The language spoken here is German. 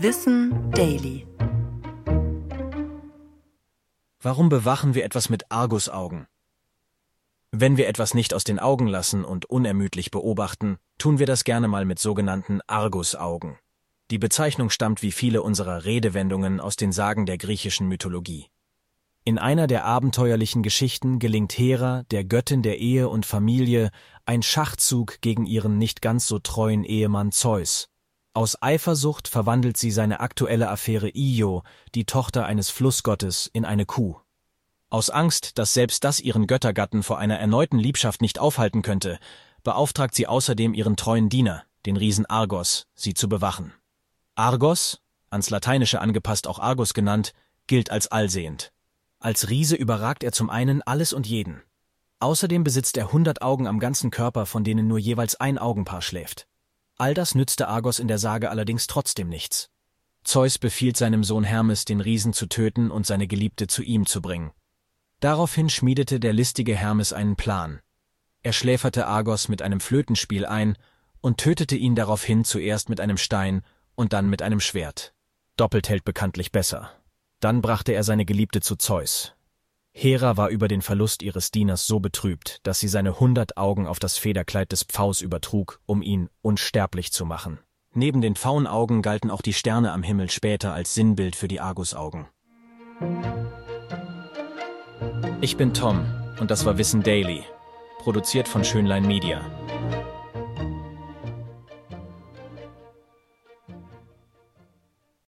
Wissen Daily. Warum bewachen wir etwas mit Argusaugen? Wenn wir etwas nicht aus den Augen lassen und unermüdlich beobachten, tun wir das gerne mal mit sogenannten Argusaugen. Die Bezeichnung stammt wie viele unserer Redewendungen aus den Sagen der griechischen Mythologie. In einer der abenteuerlichen Geschichten gelingt Hera, der Göttin der Ehe und Familie, ein Schachzug gegen ihren nicht ganz so treuen Ehemann Zeus. Aus Eifersucht verwandelt sie seine aktuelle Affäre Io, die Tochter eines Flussgottes, in eine Kuh. Aus Angst, dass selbst das ihren Göttergatten vor einer erneuten Liebschaft nicht aufhalten könnte, beauftragt sie außerdem ihren treuen Diener, den Riesen Argos, sie zu bewachen. Argos, ans Lateinische angepasst auch Argus genannt, gilt als allsehend. Als Riese überragt er zum einen alles und jeden. Außerdem besitzt er hundert Augen am ganzen Körper, von denen nur jeweils ein Augenpaar schläft. All das nützte Argos in der Sage allerdings trotzdem nichts. Zeus befiehlt seinem Sohn Hermes, den Riesen zu töten und seine Geliebte zu ihm zu bringen. Daraufhin schmiedete der listige Hermes einen Plan. Er schläferte Argos mit einem Flötenspiel ein und tötete ihn daraufhin zuerst mit einem Stein und dann mit einem Schwert. Doppelt hält bekanntlich besser. Dann brachte er seine Geliebte zu Zeus. Hera war über den Verlust ihres Dieners so betrübt, dass sie seine hundert Augen auf das Federkleid des Pfaus übertrug, um ihn unsterblich zu machen. Neben den Pfauenaugen galten auch die Sterne am Himmel später als Sinnbild für die Argusaugen. Ich bin Tom und das war Wissen Daily, produziert von Schönlein Media.